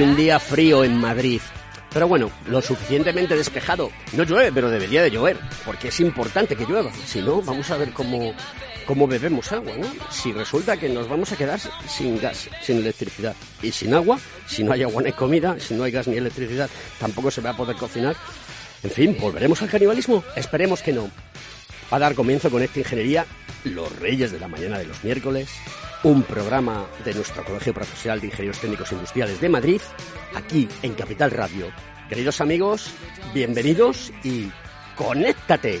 Un día frío en Madrid. Pero bueno, lo suficientemente despejado. No llueve, pero debería de llover, porque es importante que llueva. Si no, vamos a ver cómo, cómo bebemos agua, ¿no? Si resulta que nos vamos a quedar sin gas, sin electricidad y sin agua, si no hay agua ni comida, si no hay gas ni electricidad, tampoco se va a poder cocinar. En fin, ¿volveremos al canibalismo? Esperemos que no. Va a dar comienzo con esta ingeniería Los Reyes de la Mañana de los miércoles, un programa de nuestro Colegio Profesional de Ingenieros Técnicos Industriales de Madrid, aquí en Capital Radio. Queridos amigos, bienvenidos y conéctate.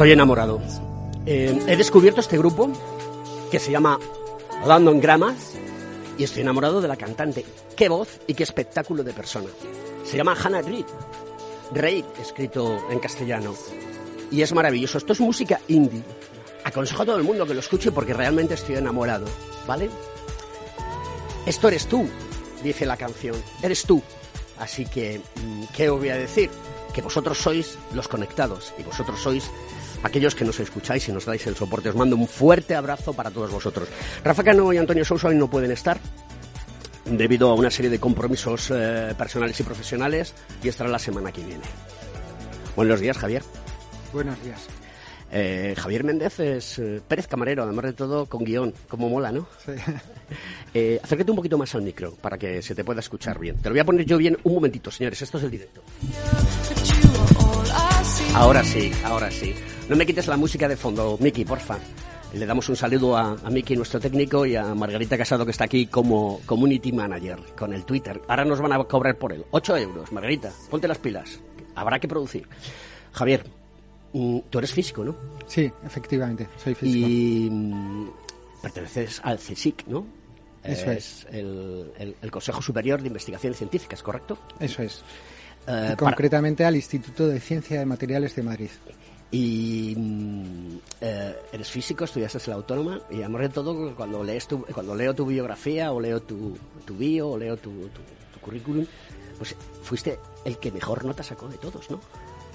Estoy enamorado. Eh, he descubierto este grupo que se llama London Grammar y estoy enamorado de la cantante. Qué voz y qué espectáculo de persona. Se llama Hannah Reid. Reid, escrito en castellano. Y es maravilloso. Esto es música indie. Aconsejo a todo el mundo que lo escuche porque realmente estoy enamorado. ¿Vale? Esto eres tú, dice la canción. Eres tú. Así que, mm, ¿qué os voy a decir? Que vosotros sois los conectados y vosotros sois aquellos que nos escucháis y nos dais el soporte. Os mando un fuerte abrazo para todos vosotros. Rafa Cano y Antonio Sousa hoy no pueden estar. debido a una serie de compromisos eh, personales y profesionales y estará la semana que viene. Buenos días, Javier. Buenos días. Eh, Javier Méndez es eh, Pérez Camarero, además de todo con guion, como mola, ¿no? Sí. Eh, acércate un poquito más al micro para que se te pueda escuchar bien. Te lo voy a poner yo bien un momentito, señores, esto es el directo. Ahora sí, ahora sí. No me quites la música de fondo, Miki, porfa. Le damos un saludo a, a Miki, nuestro técnico, y a Margarita Casado, que está aquí como Community Manager con el Twitter. Ahora nos van a cobrar por él. 8 euros, Margarita, ponte las pilas. Habrá que producir. Javier, mm, tú eres físico, ¿no? Sí, efectivamente, soy físico. Y mm, perteneces al CSIC, ¿no? Eso es. El, el- el Consejo Superior de Investigaciones Científicas, ¿correcto? Eso es. Eh, Y para- concretamente al Instituto de Ciencia de Materiales de Madrid. Y mm, eh, eres físico, estudiaste en la autónoma y además de todo cuando lees tu, cuando leo tu biografía o leo tu, tu bio o leo tu, tu- tu currículum, pues fuiste el que mejor nota sacó de todos, ¿no?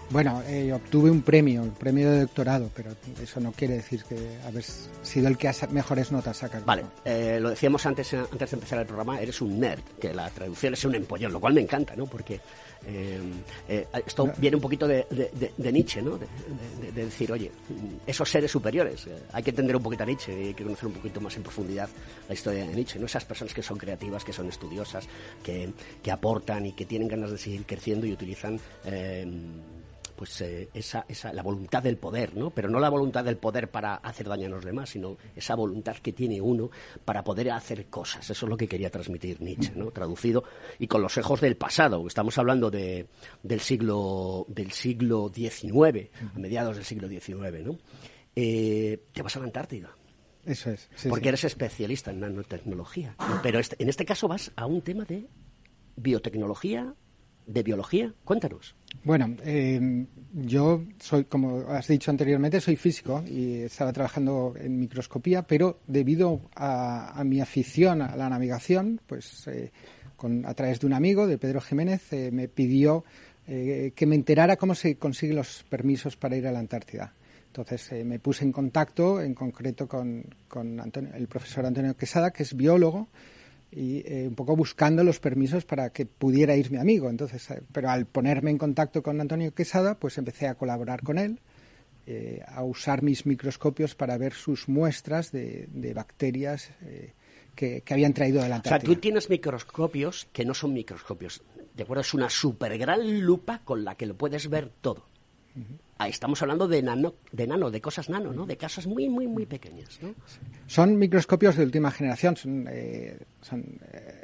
Bueno, eh, obtuve un premio, el premio de doctorado, pero eso no quiere decir que haber sido el que mejores notas sacado. Vale, eh, lo decíamos antes, antes de empezar el programa, eres un nerd, que la traducción es un empollón, lo cual me encanta, ¿no? Porque eh, eh, esto viene un poquito de, de- Nietzsche, ¿no? De, de- de decir, oye, esos seres superiores, eh, hay que entender un poquito a Nietzsche y hay que conocer un poquito más en profundidad la historia de Nietzsche, ¿no? Esas personas que son creativas, que son estudiosas, que, que aportan y que tienen ganas de seguir creciendo y utilizan... pues eh, esa, esa, la voluntad del poder, ¿no? Pero no la voluntad del poder para hacer daño a los demás, sino esa voluntad que tiene uno para poder hacer cosas. Eso es lo que quería transmitir Nietzsche, ¿no? Traducido y con los ojos del pasado. Estamos hablando de, del siglo del siglo XIX, a mediados del siglo XIX, ¿no? Eh, te vas a la Antártida. Eso es. sí, porque sí. eres especialista en nanotecnología. Pero este- en este caso vas a un tema de biotecnología, de biología. Cuéntanos. Bueno, eh, yo soy, como has dicho anteriormente, soy físico y estaba trabajando en microscopía, pero debido a, mi afición a la navegación, pues eh, con, a través de un amigo, de Pedro Jiménez, eh, me pidió eh, que me enterara cómo se consiguen los permisos para ir a la Antártida. Entonces me puse en contacto, en concreto con, con Antonio- el profesor Antonio Quesada, que es biólogo, y eh, un poco buscando los permisos para que pudiera ir mi amigo. Entonces, eh, pero al ponerme en contacto con Antonio Quesada, pues empecé a colaborar con él, eh, a usar mis microscopios para ver sus muestras de, de bacterias eh, que, que habían traído de la O sea, Antártida. tú tienes microscopios que no son microscopios. ¿De acuerdo? Es una super gran lupa con la que lo puedes ver todo. Ahí estamos hablando de nano, de nano, de cosas nano, ¿no? De cosas muy, muy, muy pequeñas, ¿no? Son microscopios de última generación, son, eh, son,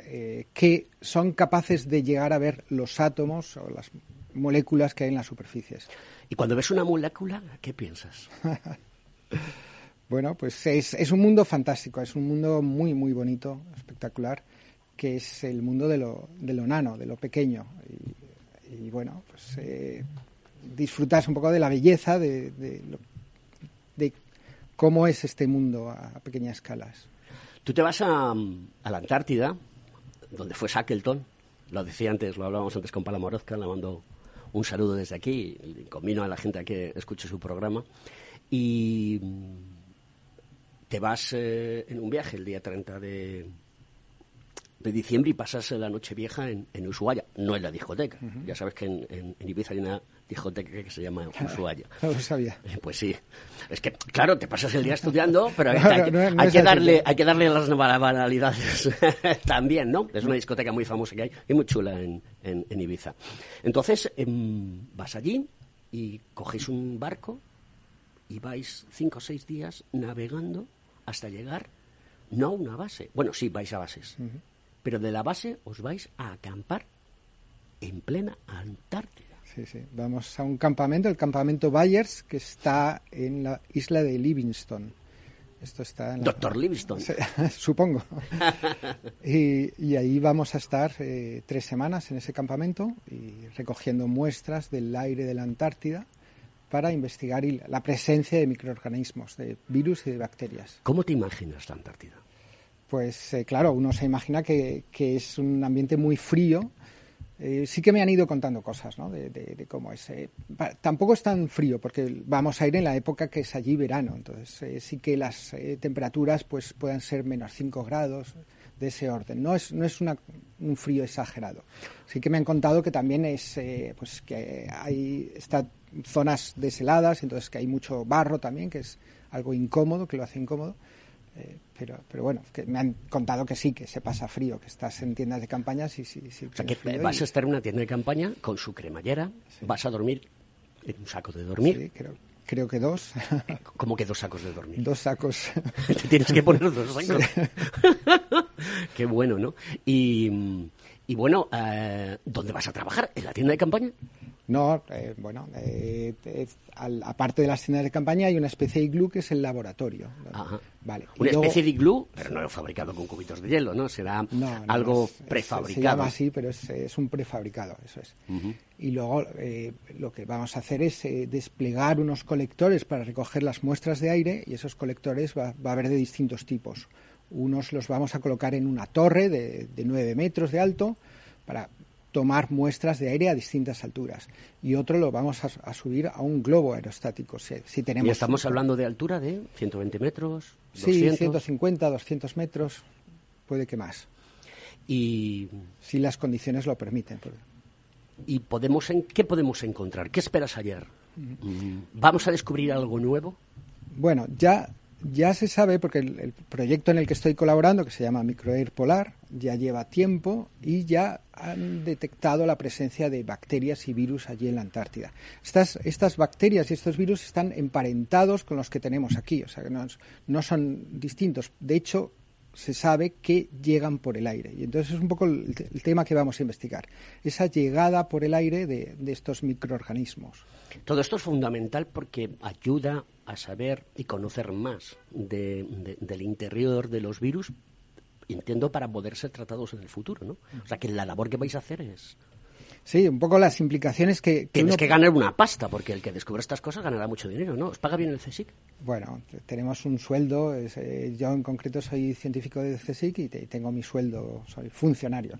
eh, que son capaces de llegar a ver los átomos o las moléculas que hay en las superficies. Y cuando ves una molécula, ¿qué piensas? Bueno, pues es, es un mundo fantástico, es un mundo muy, muy bonito, espectacular, que es el mundo de lo, de lo nano, de lo pequeño. Y, y bueno, pues eh, disfrutas un poco de la belleza, de, de, lo- de cómo es este mundo a, a pequeñas escalas. Tú te vas a, a la Antártida, donde fue Shackleton, lo decía antes, lo hablábamos antes con Pala Morozca, le mando un saludo desde aquí, y convino a la gente a que escuche su programa, y mm, te vas eh, en un viaje el día 30 de, de diciembre y pasas la noche vieja en, en Ushuaia, no en la discoteca. Ya sabes que en, en- en Ibiza hay una discoteca que se llama Ushuaia. No lo sabía. Eh, Pues sí. Es que, claro, te pasas el día estudiando, pero hay, No, que- no, hay darle, hay que darle las ba- banalidades también, ¿no? Es una discoteca muy famosa que hay y muy chula en, en- en Ibiza. Entonces, em, vas allí y cogéis un barco y vais cinco o seis días navegando hasta llegar, no a una base. Bueno, sí, vais a bases. Pero de la base os vais a acampar en plena Antártida. Sí, sí. Vamos a un campamento, el campamento Byers, que está en la isla de Livingston. Esto está en la- Doctor Livingston. Supongo. y, y ahí vamos a estar eh, tres semanas en ese campamento y recogiendo muestras del aire de la Antártida para investigar la presencia de microorganismos, de virus y de bacterias. ¿Cómo te imaginas la Antártida? Pues eh, claro, uno se imagina que, que es un ambiente muy frío. Eh, sí que me han ido contando cosas, ¿no? De, cómo es. eh, tampoco es tan frío porque vamos a ir en la época que es allí verano, entonces eh, sí que las eh, temperaturas pues puedan ser menos 5 grados, de ese orden. No es, no es un frío exagerado. Sí que me han contado que también es, pues que hay está zonas desheladas, entonces que hay mucho barro también, que es algo incómodo, que lo hace incómodo. Eh, pero, pero bueno, que me han contado que sí, que se pasa frío, que estás en tiendas de campaña, sí, sí, sí. O sea, que vas a estar en una tienda de campaña con su cremallera, vas a dormir en un saco de dormir. Sí, creo, creo que dos. ¿Cómo que dos sacos de dormir? Dos sacos. Te tienes que poner dos sacos. Qué bueno, ¿no? Y, y bueno, eh, ¿dónde vas a trabajar? ¿En la tienda de campaña? No, eh, bueno, eh, aparte de las tiendas de campaña hay una especie de iglú que es el laboratorio. Vale. Una especie de iglú, pero no fabricado con cubitos de hielo, ¿no? Será algo prefabricado. Se llama así, pero es, un prefabricado, eso es. Y luego eh, lo que vamos a hacer es desplegar unos colectores para recoger las muestras de aire y esos colectores va, a haber de distintos tipos. Unos los vamos a colocar en una torre de, de 9 metros de alto para tomar muestras de aire a distintas alturas. Y otro lo vamos a, subir a un globo aerostático si, tenemos y estamos hablando de altura de 120 metros 200. sí 150 200 metros puede que más. Y si las condiciones lo permiten y podemos en qué podemos encontrar qué esperas ayer mm. vamos a descubrir algo nuevo bueno ya ya se sabe, porque el, proyecto en el que estoy colaborando, que se llama Microair Polar, ya lleva tiempo y ya han detectado la presencia de bacterias y virus allí en la Antártida. Estas, estas bacterias y estos virus están emparentados con los que tenemos aquí, o sea que no, son distintos. De hecho, se sabe que llegan por el aire. Y entonces es un poco el, tema que vamos a investigar, esa llegada por el aire de estos microorganismos. Todo esto es fundamental porque ayuda a saber y conocer más del interior de los virus, entiendo, para poder ser tratados en el futuro, ¿no? O sea, que la labor que vais a hacer es... Sí, un poco las implicaciones que... Tienes que ganar una pasta, porque el que descubre estas cosas ganará mucho dinero, ¿no? ¿Os paga bien el CSIC? Bueno, tenemos un sueldo, eh, yo en concreto soy científico de CSIC y tengo mi sueldo, soy funcionario.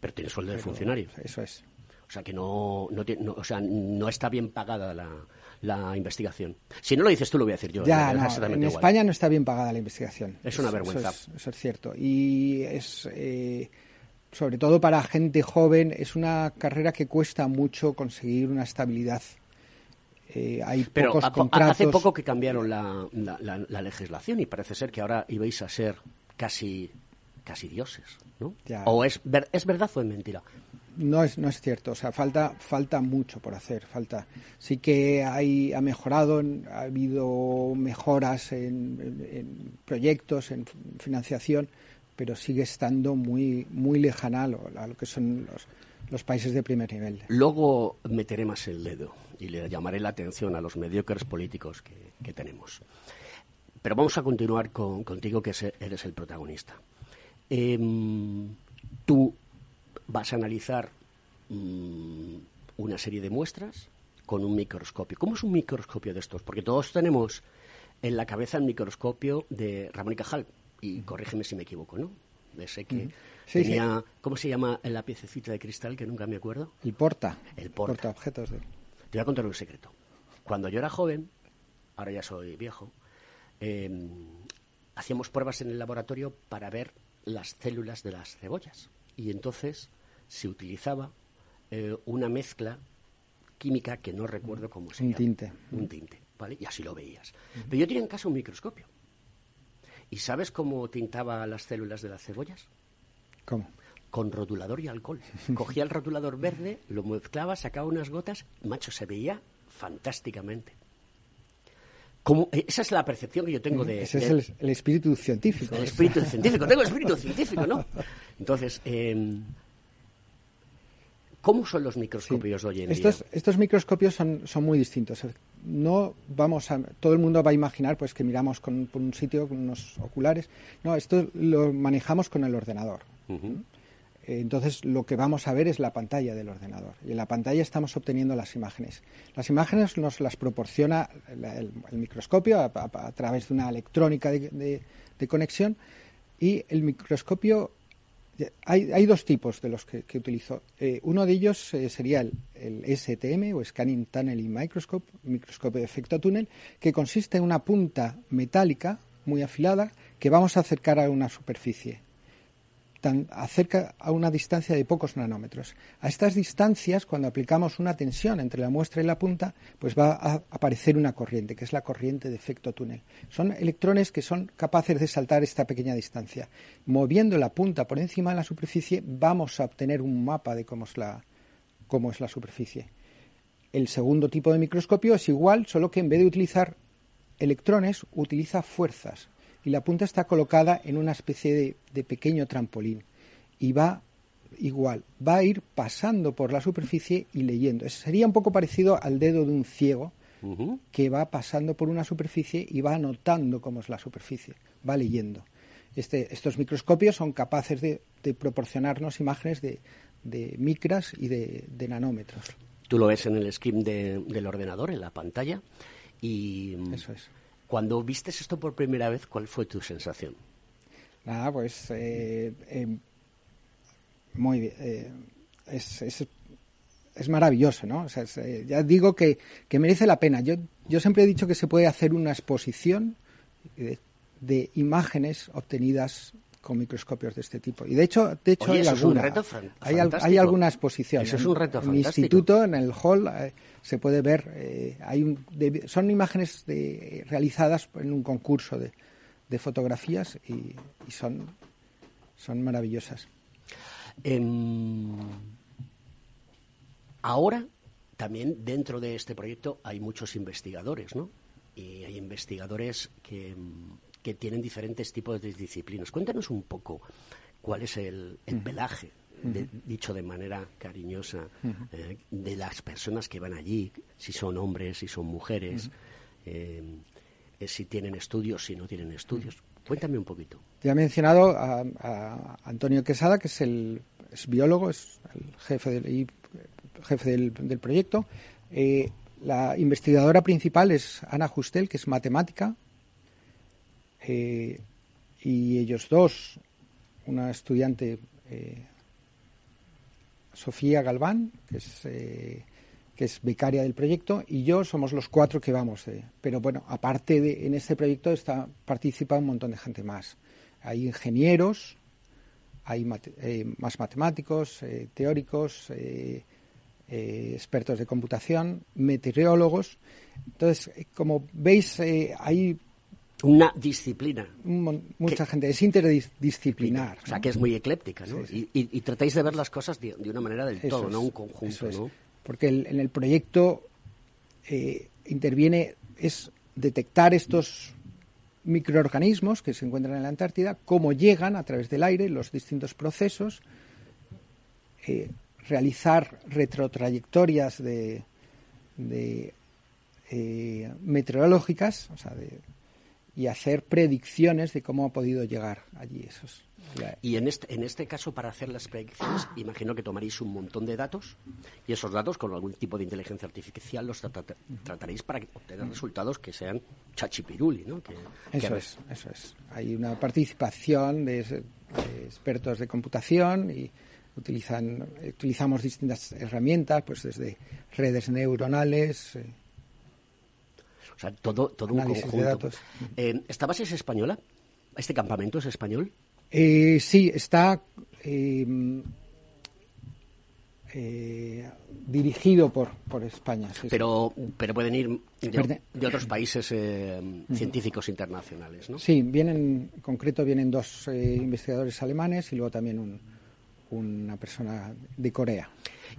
Pero tienes sueldo de funcionario. Eso es. O sea, que no, no, o sea, no está bien pagada la, la investigación. Si no lo dices tú, lo voy a decir yo. Ya, en España no está bien pagada la investigación. Es una vergüenza. Eso es, cierto. Y es, eh, sobre todo para gente joven, es una carrera que cuesta mucho conseguir una estabilidad. Eh, hay Pero pocos hace poco que cambiaron la, la, legislación y parece ser que ahora ibais a ser casi casi dioses, ¿no? ¿O es, es verdad o es mentira? No es, no es cierto, o sea, falta, falta mucho por hacer, falta. Sí que hay, ha mejorado, ha habido mejoras en, proyectos, en financiación, pero sigue estando muy, muy lejana a lo, que son los, los países de primer nivel. Luego meteré más el dedo y le llamaré la atención a los mediocres políticos que, tenemos. Pero vamos a continuar con, contigo, que eres el protagonista. Tú vas a analizar mm, una serie de muestras con un microscopio. ¿Cómo es un microscopio de estos? Porque todos tenemos en la cabeza el microscopio de Ramón y Cajal, y corrígeme si me equivoco, ¿no? Ese que tenía, ¿cómo se llama la piececita de cristal que nunca me acuerdo? El porta. El porta. objetos. De... Te voy a contar un secreto. Cuando yo era joven, ahora ya soy viejo, em, hacíamos pruebas en el laboratorio para ver las células de las cebollas y entonces se utilizaba eh, una mezcla química que no recuerdo cómo se un llama. tinte. Un tinte, ¿vale? Y así lo veías. Pero yo tenía en casa un microscopio. ¿Y sabes cómo tintaba las células de las cebollas? ¿Cómo? Con rotulador y alcohol. Cogía el rotulador verde, lo mezclaba, sacaba unas gotas, macho, se veía fantásticamente. Eh, esa es la percepción que yo tengo de... Ese es el, espíritu científico. El espíritu científico, tengo espíritu científico, ¿no? Entonces, em, ¿cómo son los microscopios hoy en estos, día? Estos microscopios son, son muy distintos. No vamos a... Todo el mundo va a imaginar pues que miramos con, por un sitio con unos oculares. No, esto lo manejamos con el ordenador. Entonces, lo que vamos a ver es la pantalla del ordenador. Y en la pantalla estamos obteniendo las imágenes. Las imágenes nos las proporciona el, microscopio a, través de una electrónica de, conexión. Y el microscopio. Hay, dos tipos de los que, utilizo. Eh, uno de ellos eh, sería el, el, STM o Scanning Tunneling Microscope, microscopio de efecto túnel, que consiste en una punta metálica muy afilada que vamos a acercar a una superficie acerca a una distancia de pocos nanómetros. A estas distancias, cuando aplicamos una tensión entre la muestra y la punta, pues va a aparecer una corriente, que es la corriente de efecto túnel. Son electrones que son capaces de saltar esta pequeña distancia. Moviendo la punta por encima de la superficie, vamos a obtener un mapa de cómo es la, cómo es la superficie. El segundo tipo de microscopio es igual, solo que en vez de utilizar electrones, utiliza fuerzas y la punta está colocada en una especie de, pequeño trampolín y va igual, va a ir pasando por la superficie y leyendo. sería un poco parecido al dedo de un ciego que va pasando por una superficie y va anotando cómo es la superficie, va leyendo. Este, estos microscopios son capaces de, proporcionarnos imágenes de, micras y de, nanómetros. Tú lo ves en el skin del ordenador, en la pantalla, y Eso es. Cuando viste esto por primera vez, ¿cuál fue tu sensación? Nada, pues eh, eh, muy bien. Eh, es, es, maravilloso, ¿no? O sea, ya digo que, que, merece la pena. Yo, yo siempre he dicho que se puede hacer una exposición de imágenes obtenidas con microscopios de este tipo. Y de hecho, de hecho hay, alguna, hay, hay, alguna exposición. Eso es un reto en, mi instituto, en el hall, eh, se puede ver. Eh, hay un, son imágenes de, realizadas en un concurso de, de fotografías y, son, son maravillosas. Ahora, también dentro de este proyecto hay muchos investigadores, ¿no? Y hay investigadores que que tienen diferentes tipos de disciplinas. Cuéntanos un poco cuál es el, pelaje, dicho de manera cariñosa, eh, de las personas que van allí, si son hombres, si son mujeres, eh, eh, si tienen estudios, si no tienen estudios. Cuéntame un poquito. Ya he mencionado a, Antonio Quesada, que es el biólogo, es el jefe del, jefe del, proyecto. la investigadora principal es Ana Justel, que es matemática, eh, y ellos dos, una estudiante, eh, Sofía Galván, que es, eh, que es becaria del proyecto, y yo somos los cuatro que vamos. pero bueno, aparte de en este proyecto está participa un montón de gente más. Hay ingenieros, hay más matemáticos, teóricos, expertos de computación, meteorólogos. Entonces, como veis, hay una disciplina. mucha gente, es interdisciplinar. O sea, que es muy ecléptica, ¿no? Y, tratáis de ver las cosas de, una manera del todo, no un conjunto, ¿no? Porque en el proyecto eh, interviene, es detectar estos microorganismos que se encuentran en la Antártida, cómo llegan a través del aire, los distintos procesos, eh, realizar retrotrayectorias de, de eh, meteorológicas, o sea, de y hacer predicciones de cómo ha podido llegar allí esos. Y en este, en este caso, para hacer las predicciones, imagino que tomaréis un montón de datos y esos datos, con algún tipo de inteligencia artificial, los trataréis para obtener resultados que sean chachipiruli, ¿no? eso es, eso es. Hay una participación de, expertos de computación y utilizan, utilizamos distintas herramientas, pues desde redes neuronales. Eh, o sea, todo, todo un conjunto. Eh, ¿Esta base es española? ¿Este campamento es español? Eh, sí, está em, eh, dirigido por, por España. pero, pero pueden ir de, otros países científicos internacionales, ¿no? Sí, vienen, en concreto vienen dos investigadores alemanes y luego también un, una persona de Corea.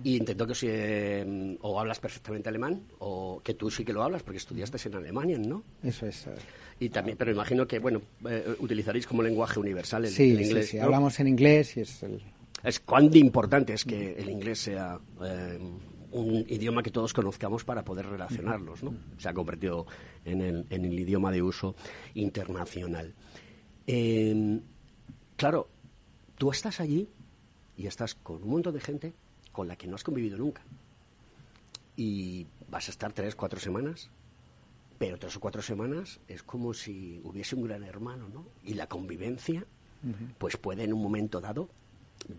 Y intento que si, eh, o hablas perfectamente alemán o que tú sí que lo hablas porque estudiaste en Alemania, ¿no? Eso es. Eh. Y también, pero imagino que, bueno, eh, utilizaréis como lenguaje universal el, sí, inglés. Sí, sí, hablamos en inglés y es el... Es cuán importante es que el inglés sea un idioma que todos conozcamos para poder relacionarlos, ¿no? Se ha convertido en el, en el idioma de uso internacional. claro, tú estás allí y estás con un montón de gente con la que no has convivido nunca. Y vas a estar tres, cuatro semanas, pero tres o cuatro semanas es como si hubiese un gran hermano, ¿no? Y la convivencia, pues puede en un momento dado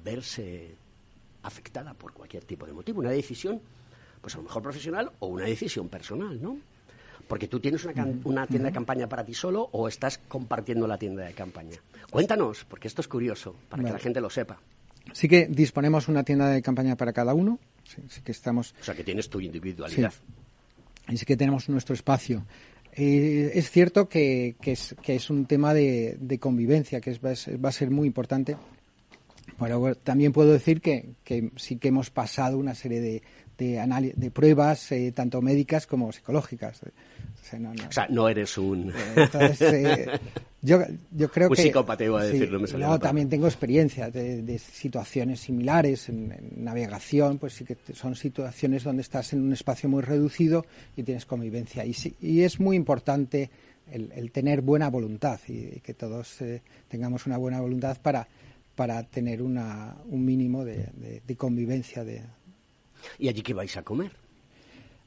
verse afectada por cualquier tipo de motivo. Una decisión, pues a lo mejor profesional o una decisión personal, ¿no? Porque tú tienes una, una tienda de campaña para ti solo o estás compartiendo la tienda de campaña. Cuéntanos, porque esto es curioso, para que la gente lo sepa. Sí que disponemos una tienda de campaña para cada uno. Sí, que estamos. O sea, que tienes tu individualidad. Y sí que tenemos nuestro espacio. Eh, es cierto que, es, que, es, un tema de, convivencia, que es, va a ser muy importante. Pero también puedo decir que, que sí que hemos pasado una serie de, de, de pruebas, eh, tanto médicas como psicológicas. O sea, no, eres un... Eh, yo, yo creo un que... psicópata, iba a decirlo. no, también tengo experiencia de, situaciones similares en, navegación, pues sí que son situaciones donde estás en un espacio muy reducido y tienes convivencia. Y, y es muy importante el, tener buena voluntad y, que todos eh, tengamos una buena voluntad para, para tener una, un mínimo de, de convivencia, de, ¿Y allí qué vais a comer?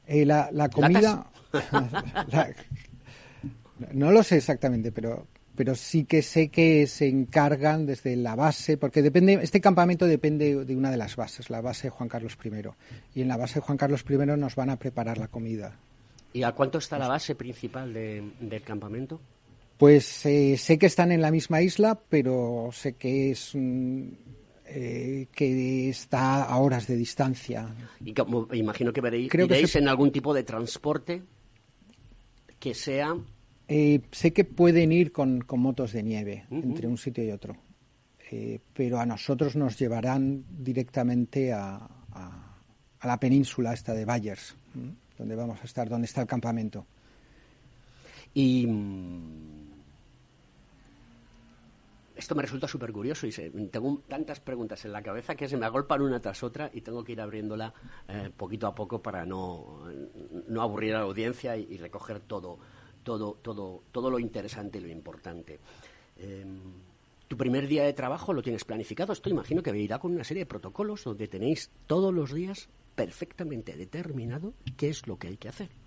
Eh, la, comida... no lo sé exactamente, pero, pero sí que sé que se encargan desde la base, porque depende, este campamento depende de una de las bases, la base de Juan Carlos I. Y en la base de Juan Carlos I nos van a preparar la comida. ¿Y a cuánto está la base principal del campamento? Pues eh, sé que están en la misma isla, pero sé que es eh, que está a horas de distancia. Y como, imagino que veréis, iréis en algún tipo de transporte que sea... Eh, sé que pueden ir con, motos de nieve entre un sitio y otro, eh, pero a nosotros nos llevarán directamente a, a, la península esta de Bayers, donde vamos a estar, donde está el campamento. Y esto me resulta súper curioso y tengo tantas preguntas en la cabeza que se me agolpan una tras otra y tengo que ir abriéndola eh, poquito a poco para no, no aburrir a la audiencia y, recoger todo, todo, todo, todo lo interesante y lo importante. Em, tu primer día de trabajo lo tienes planificado. Esto imagino que irá con una serie de protocolos donde tenéis todos los días perfectamente determinado qué es lo que hay que hacer.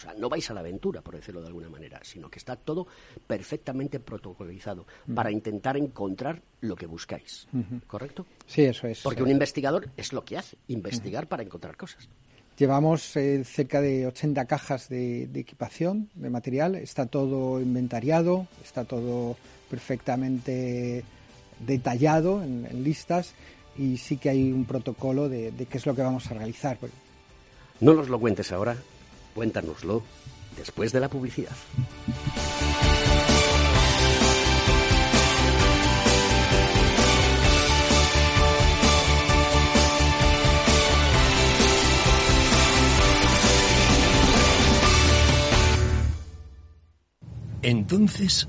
O sea, no vais a la aventura, por decirlo de alguna manera, sino que está todo perfectamente protocolizado para intentar encontrar lo que buscáis. ¿Correcto? Sí, eso es. Porque un investigador es lo que hace, investigar para encontrar cosas. Llevamos eh, cerca de 80 cajas de, equipación, de material. Está todo inventariado, está todo perfectamente detallado en, listas y sí que hay un protocolo de, de, qué es lo que vamos a realizar. No nos lo cuentes ahora, Cuéntanoslo después de la publicidad. Entonces,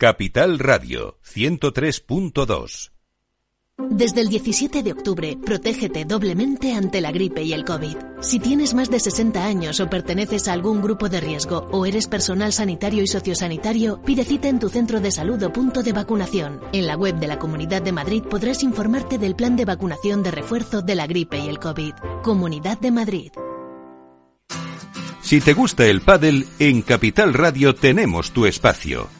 Capital Radio 103.2 desde el 17 de octubre, protégete doblemente ante la gripe y el COVID. Si tienes más de 60 años o perteneces a algún grupo de riesgo o eres personal sanitario y sociosanitario, pide cita en tu centro de salud o punto de vacunación. En la web de la Comunidad de Madrid podrás informarte del plan de vacunación de refuerzo de la gripe y el COVID. Comunidad de Madrid. Si te gusta el pádel, en Capital Radio tenemos tu espacio.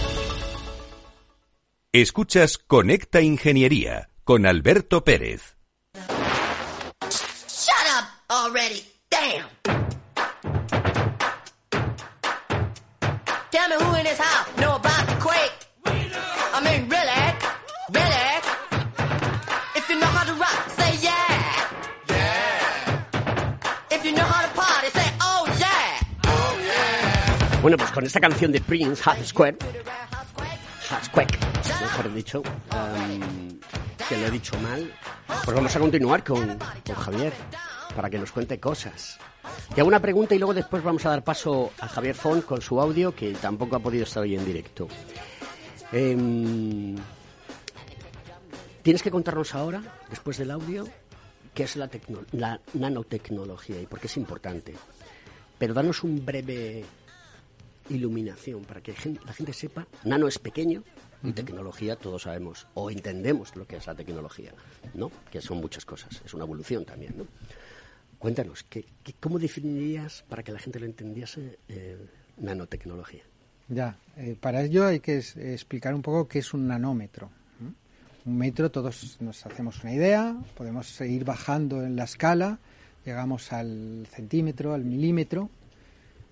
Escuchas Conecta Ingeniería con Alberto Pérez. Shut up already. Damn. Tell me who in this house know about the quake. I mean, really, really. If you know how to rock, say yeah. Yeah. If you know how to party, say oh yeah. Bueno, pues con esta canción de Prince, Half Square, mejor dicho, em, que lo he dicho mal, pues vamos a continuar con, con Javier para que nos cuente cosas. Te hago una pregunta y luego después vamos a dar paso a Javier Font con su audio, que tampoco ha podido estar hoy en directo. Em, Tienes que contarnos ahora, después del audio, qué es la, la nanotecnología y por qué es importante. Pero danos un breve iluminación para que la gente sepa, nano es pequeño y tecnología todos sabemos o entendemos lo que es la tecnología, ¿no? Que son muchas cosas, es una evolución también, ¿no? Cuéntanos, ¿qué, qué- cómo definirías para que la gente lo entendiese eh, nanotecnología? Ya, eh, para ello hay que es- explicar un poco qué es un nanómetro. Un metro, todos nos hacemos una idea, podemos ir bajando en la escala, llegamos al centímetro, al milímetro,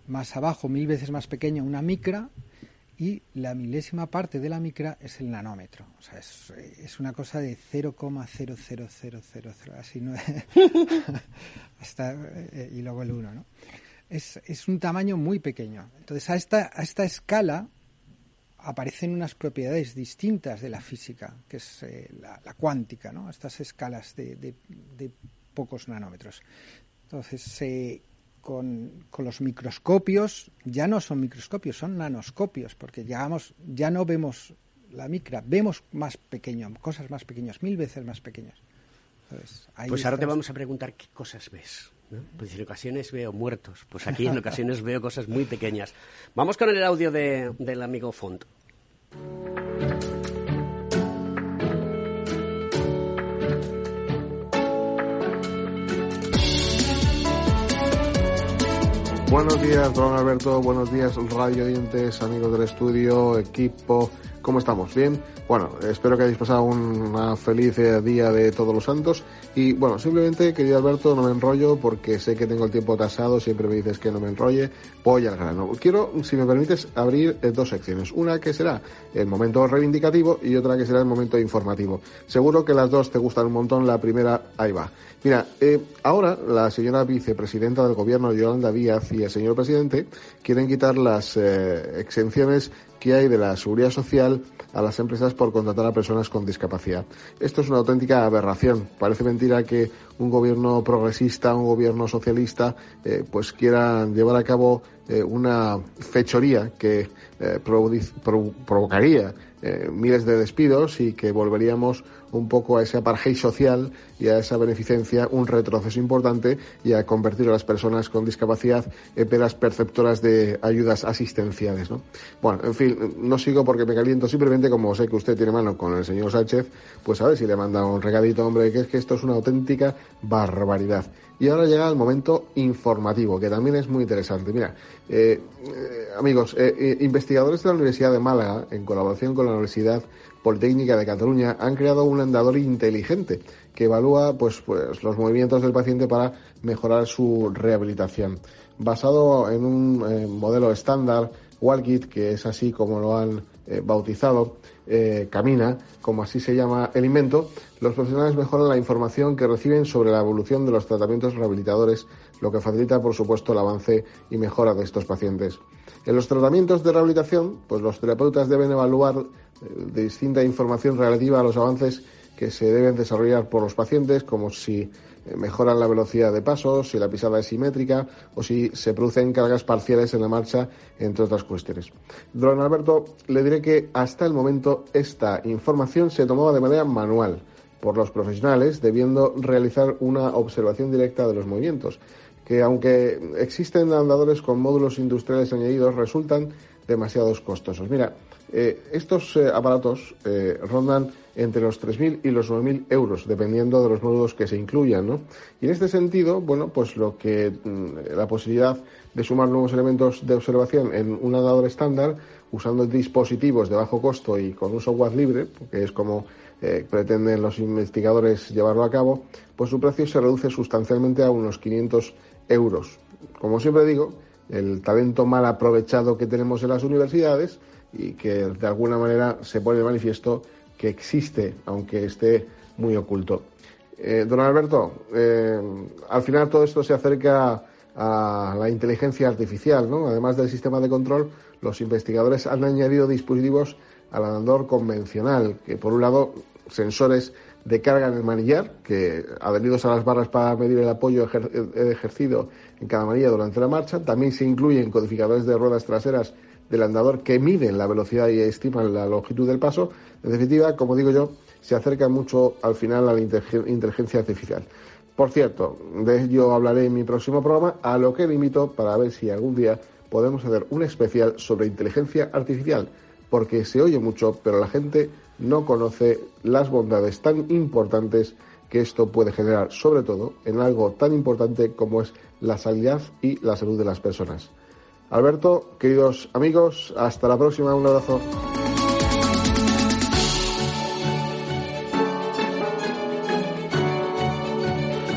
más abajo, mil veces más pequeño, una micra, y la milésima parte de la micra es el nanómetro. O sea, es, es una cosa de 0,00000, así no hasta eh, y luego el 1, ¿no? Es, es un tamaño muy pequeño. Entonces, a esta, a esta escala aparecen unas propiedades distintas de la física, que es eh, la, cuántica, ¿no? Estas escalas de, de- de pocos nanómetros. Entonces, eh, con, con los microscopios, ya no son microscopios, son nanoscopios, porque llegamos, ya no vemos la micra, vemos más pequeño, cosas más pequeñas, mil veces más pequeñas. Entonces, ahí Pues ahora te vamos a preguntar qué cosas ves. ¿no? Pues en ocasiones veo muertos, pues aquí en ocasiones veo cosas muy pequeñas. Vamos con el audio de- del amigo Font. Buenos días, don Alberto. Buenos días, radio oyentes, amigos del estudio, equipo. ¿Cómo estamos? ¿Bien? Bueno, espero que hayáis pasado una feliz eh, día de Todos los Santos. Y bueno, simplemente, querido Alberto, no me enrollo porque sé que tengo el tiempo tasado. Siempre me dices que no me enrolle. Voy al grano. Quiero, si me permites, abrir eh, dos secciones. Una que será el momento reivindicativo y otra que será el momento informativo. Seguro que las dos te gustan un montón. La primera, ahí va. Mira, eh, ahora la señora vicepresidenta del gobierno, Yolanda Díaz, y el señor presidente quieren quitar las eh, exenciones que hay de la seguridad social a las empresas por contratar a personas con discapacidad. Esto es una auténtica aberración. Parece mentira que un gobierno progresista, un gobierno socialista, eh, pues quiera llevar a cabo eh, una fechoría que eh, provocaría miles de despidos y que volveríamos un poco a ese apartheid social y a esa beneficencia, un retroceso importante y a convertir a las personas con discapacidad en peras perceptoras de ayudas asistenciales. ¿no? Bueno, en fin, no sigo porque me caliento, simplemente como sé que usted tiene mano con el señor Sánchez, pues a ver si le manda un regadito, hombre, que es que esto es una auténtica barbaridad. Y ahora llega el momento informativo, que también es muy interesante. Mira, eh, eh, amigos, eh, investigadores de la Universidad de Málaga, en colaboración con la Universidad Politécnica de Cataluña, han creado un andador inteligente que evalúa pues, pues, los movimientos del paciente para mejorar su rehabilitación. Basado en un eh, modelo estándar, Walkit, que es así como lo han eh, bautizado, eh, Camina, como así se llama el invento, los profesionales mejoran la información que reciben sobre la evolución de los tratamientos rehabilitadores, lo que facilita, por supuesto, el avance y mejora de estos pacientes. En los tratamientos de rehabilitación, pues los terapeutas deben evaluar distinta información relativa a los avances que se deben desarrollar por los pacientes, como si eh, mejoran la velocidad de paso, si la pisada es simétrica o si se producen cargas parciales en la marcha, entre otras cuestiones. Don Alberto, le diré que hasta el momento esta información se tomaba de manera manual por los profesionales, debiendo realizar una observación directa de los movimientos, que aunque existen andadores con módulos industriales añadidos, resultan demasiados costosos. Mira, eh, estos eh, aparatos eh, rondan entre los 3.000 y los 9.000 euros, dependiendo de los módulos que se incluyan, ¿no? Y en este sentido, bueno, pues lo que mm, la posibilidad de sumar nuevos elementos de observación en un andador estándar, usando dispositivos de bajo costo y con un software libre, que es como pretenden los investigadores llevarlo a cabo, pues su precio se reduce sustancialmente a unos 500 euros. Como siempre digo, el talento mal aprovechado que tenemos en las universidades y que de alguna manera se pone de manifiesto que existe, aunque esté muy oculto. Eh, don Alberto, eh, al final todo esto se acerca a la inteligencia artificial, ¿no? Además del sistema de control, los investigadores han añadido dispositivos al andador convencional, que por un lado sensores de carga en el manillar, que adheridos a las barras para medir el apoyo ejercido en cada manilla durante la marcha, también se incluyen codificadores de ruedas traseras del andador que miden la velocidad y estiman la longitud del paso. En definitiva, como digo yo, se acerca mucho al final a la inteligencia artificial. Por cierto, de ello hablaré en mi próximo programa, a lo que limito para ver si algún día podemos hacer un especial sobre inteligencia artificial, porque se oye mucho, pero la gente no conoce las bondades tan importantes que esto puede generar, sobre todo en algo tan importante como es la sanidad y la salud de las personas. Alberto, queridos amigos, hasta la próxima, un abrazo.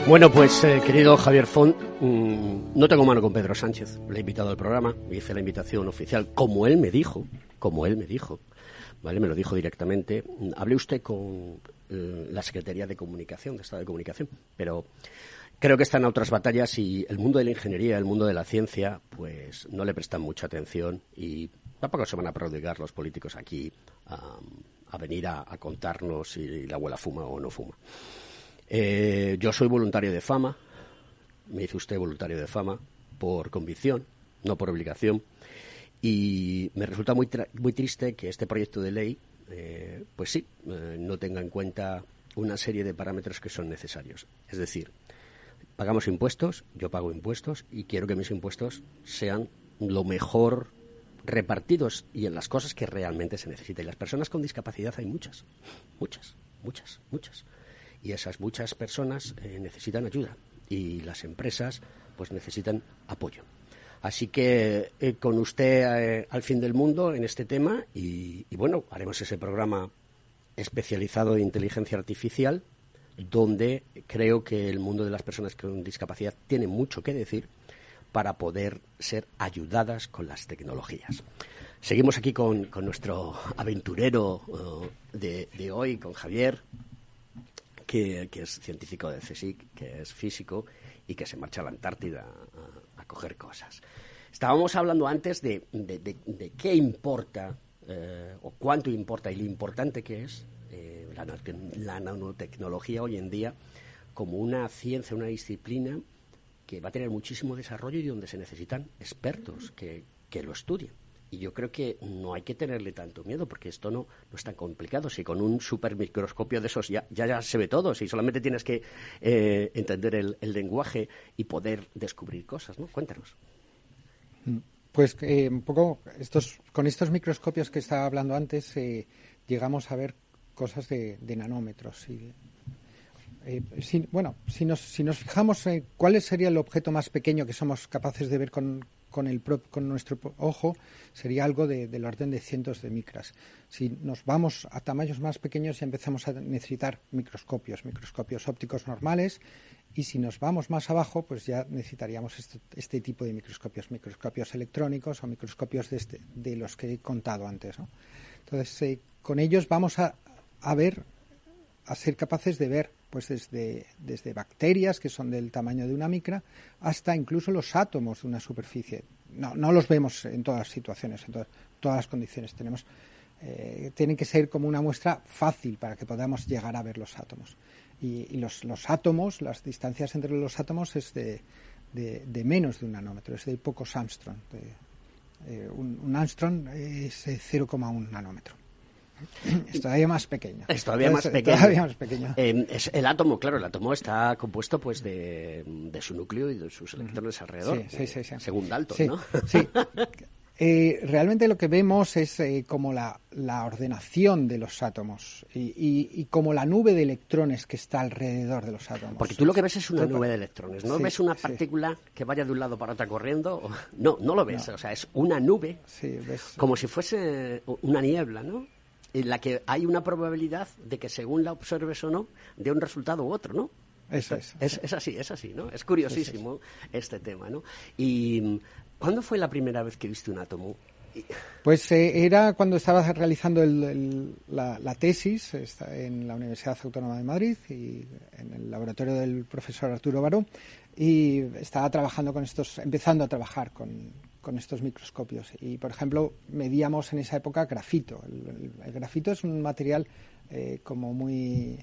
Bueno, pues eh, querido Javier Font, mm, no tengo mano con Pedro Sánchez. Le he invitado al programa, me hice la invitación oficial, como él me dijo, como él me dijo, ¿vale? Me lo dijo directamente. Hablé usted con eh, la Secretaría de Comunicación, de Estado de Comunicación, pero creo que están otras batallas y el mundo de la ingeniería, el mundo de la ciencia, pues no le prestan mucha atención y tampoco se van a prodigar los políticos aquí a, venir a, contarnos si la abuela fuma o no fuma. Eh, yo soy voluntario de fama, me hizo usted voluntario de fama por convicción, no por obligación, y me resulta muy, muy triste que este proyecto de ley, eh, pues sí, eh, no tenga en cuenta una serie de parámetros que son necesarios. Es decir, pagamos impuestos, yo pago impuestos y quiero que mis impuestos sean lo mejor repartidos y en las cosas que realmente se necesitan. Y las personas con discapacidad hay muchas, muchas, muchas, muchas. Y esas muchas personas eh, necesitan ayuda y las empresas pues necesitan apoyo. Así que eh, con usted eh, al fin del mundo en este tema y, y bueno, haremos ese programa especializado en inteligencia artificial donde creo que el mundo de las personas con discapacidad tiene mucho que decir para poder ser ayudadas con las tecnologías. Seguimos aquí con, nuestro aventurero eh, de, hoy, con Javier, que, es científico de CSIC, que es físico y que se marcha a la Antártida a, coger cosas. Estábamos hablando antes de, qué importa eh, o cuánto importa y lo importante que es la, nanotecnología hoy en día como una ciencia, una disciplina que va a tener muchísimo desarrollo y donde se necesitan expertos que, lo estudien. Y yo creo que no hay que tenerle tanto miedo, porque esto no, no es tan complicado. Si con un supermicroscopio de esos ya, ya, se ve todo, si solamente tienes que eh, entender el, lenguaje y poder descubrir cosas, ¿no? Cuéntanos. Pues eh, un poco estos, con estos microscopios que estaba hablando antes, eh, llegamos a ver cosas de, nanómetros. Y, eh, bueno, si nos, si nos fijamos en cuál sería el objeto más pequeño que somos capaces de ver con, con, el con nuestro ojo, sería algo de, del orden de cientos de micras. Si nos vamos a tamaños más pequeños, ya empezamos a necesitar microscopios, microscopios ópticos normales. Y si nos vamos más abajo, pues ya necesitaríamos este, este tipo de microscopios, microscopios electrónicos o microscopios de, este, de los que he contado antes. Entonces, eh, con ellos vamos a, a ver, a ser capaces de ver, pues desde, desde bacterias que son del tamaño de una micra hasta incluso los átomos de una superficie. No, no los vemos en todas las situaciones, en todas, las condiciones. Tenemos, eh, tienen que ser como una muestra fácil para que podamos llegar a ver los átomos. y, los, los, átomos, las distancias entre los átomos es de, de, menos de un nanómetro, es de pocos Armstrong. Eh, un, un, Armstrong es 0,1 nanómetro. Es todavía más pequeño. Es todavía más pequeño. Todavía más pequeño. Eh, es el átomo, claro, el átomo está compuesto pues de, de su núcleo y de sus electrones alrededor. Sí, sí, sí, Según Dalton, ¿no? Sí. Eh, realmente lo que vemos es eh, como la, ordenación de los átomos y, como la nube de electrones que está alrededor de los átomos. Porque tú lo que ves es una nube de electrones, no ves una partícula que vaya de un lado para otro corriendo. No, no lo ves, o sea, es una nube, como si fuese una niebla, ¿no? En la que hay una probabilidad de que según la observes o no, dé un resultado u otro, ¿no? Eso es. Es, así, es así, ¿no? Es curiosísimo este tema, ¿no? Y ¿Cuándo fue la primera vez que viste un átomo? Pues eh, era cuando estaba realizando la, tesis en la Universidad Autónoma de Madrid y en el laboratorio del profesor Arturo Baró y estaba trabajando con estos, empezando a trabajar con, estos microscopios y por ejemplo medíamos en esa época grafito. El, grafito es un material eh, como muy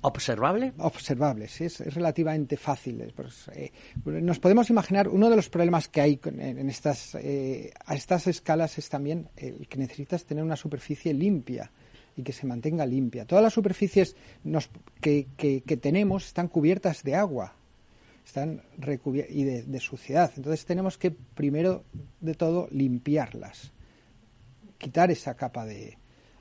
¿Observable? Observable, sí, es, relativamente fácil. Pues, eh, nos podemos imaginar, uno de los problemas que hay en estas, eh, a estas escalas es también el que necesitas tener una superficie limpia y que se mantenga limpia. Todas las superficies que, tenemos están cubiertas de agua están y de suciedad. Entonces tenemos que, primero de todo, limpiarlas, quitar esa capa de,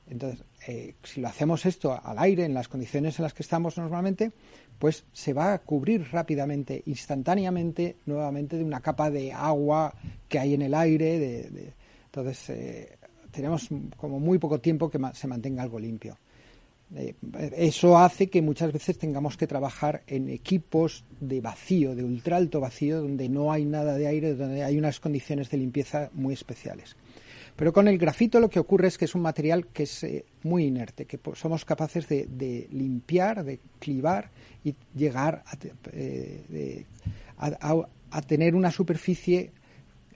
entonces, eh, si lo hacemos esto al aire, en las condiciones en las que estamos normalmente, pues se va a cubrir rápidamente, instantáneamente, nuevamente de una capa de agua que hay en el aire. De, entonces, eh, tenemos como muy poco tiempo que se mantenga algo limpio. Eh, eso hace que muchas veces tengamos que trabajar en equipos de vacío, de ultra alto vacío, donde no hay nada de aire, donde hay unas condiciones de limpieza muy especiales. Pero con el grafito lo que ocurre es que es un material que es eh, muy inerte, que somos capaces de, limpiar, de clivar y llegar eh, a, tener una superficie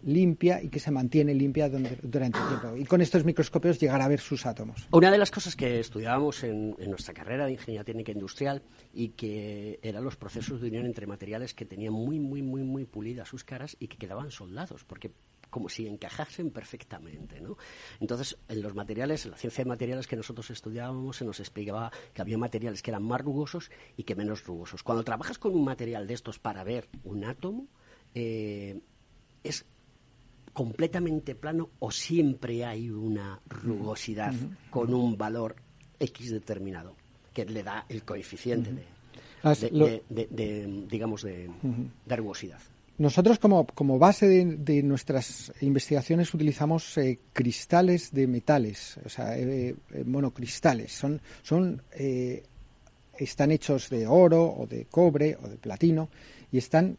limpia y que se mantiene limpia durante el tiempo. Y con estos microscopios llegar a ver sus átomos. Una de las cosas que estudiábamos en, nuestra carrera de Ingeniería Técnica Industrial y que eran los procesos de unión entre materiales que tenían muy, muy, muy, muy pulidas sus caras y que quedaban soldados, porque como si encajasen perfectamente. ¿no? Entonces, en los materiales, en la ciencia de materiales que nosotros estudiábamos, se nos explicaba que había materiales que eran más rugosos y que menos rugosos. Cuando trabajas con un material de estos para ver un átomo, eh, completamente plano o siempre hay una rugosidad con un valor X determinado que le da el coeficiente de, digamos, de, rugosidad. Nosotros como, como base de, nuestras investigaciones utilizamos eh, cristales de metales, o sea, eh, eh, monocristales. Son, son, están hechos de oro o de cobre o de platino y están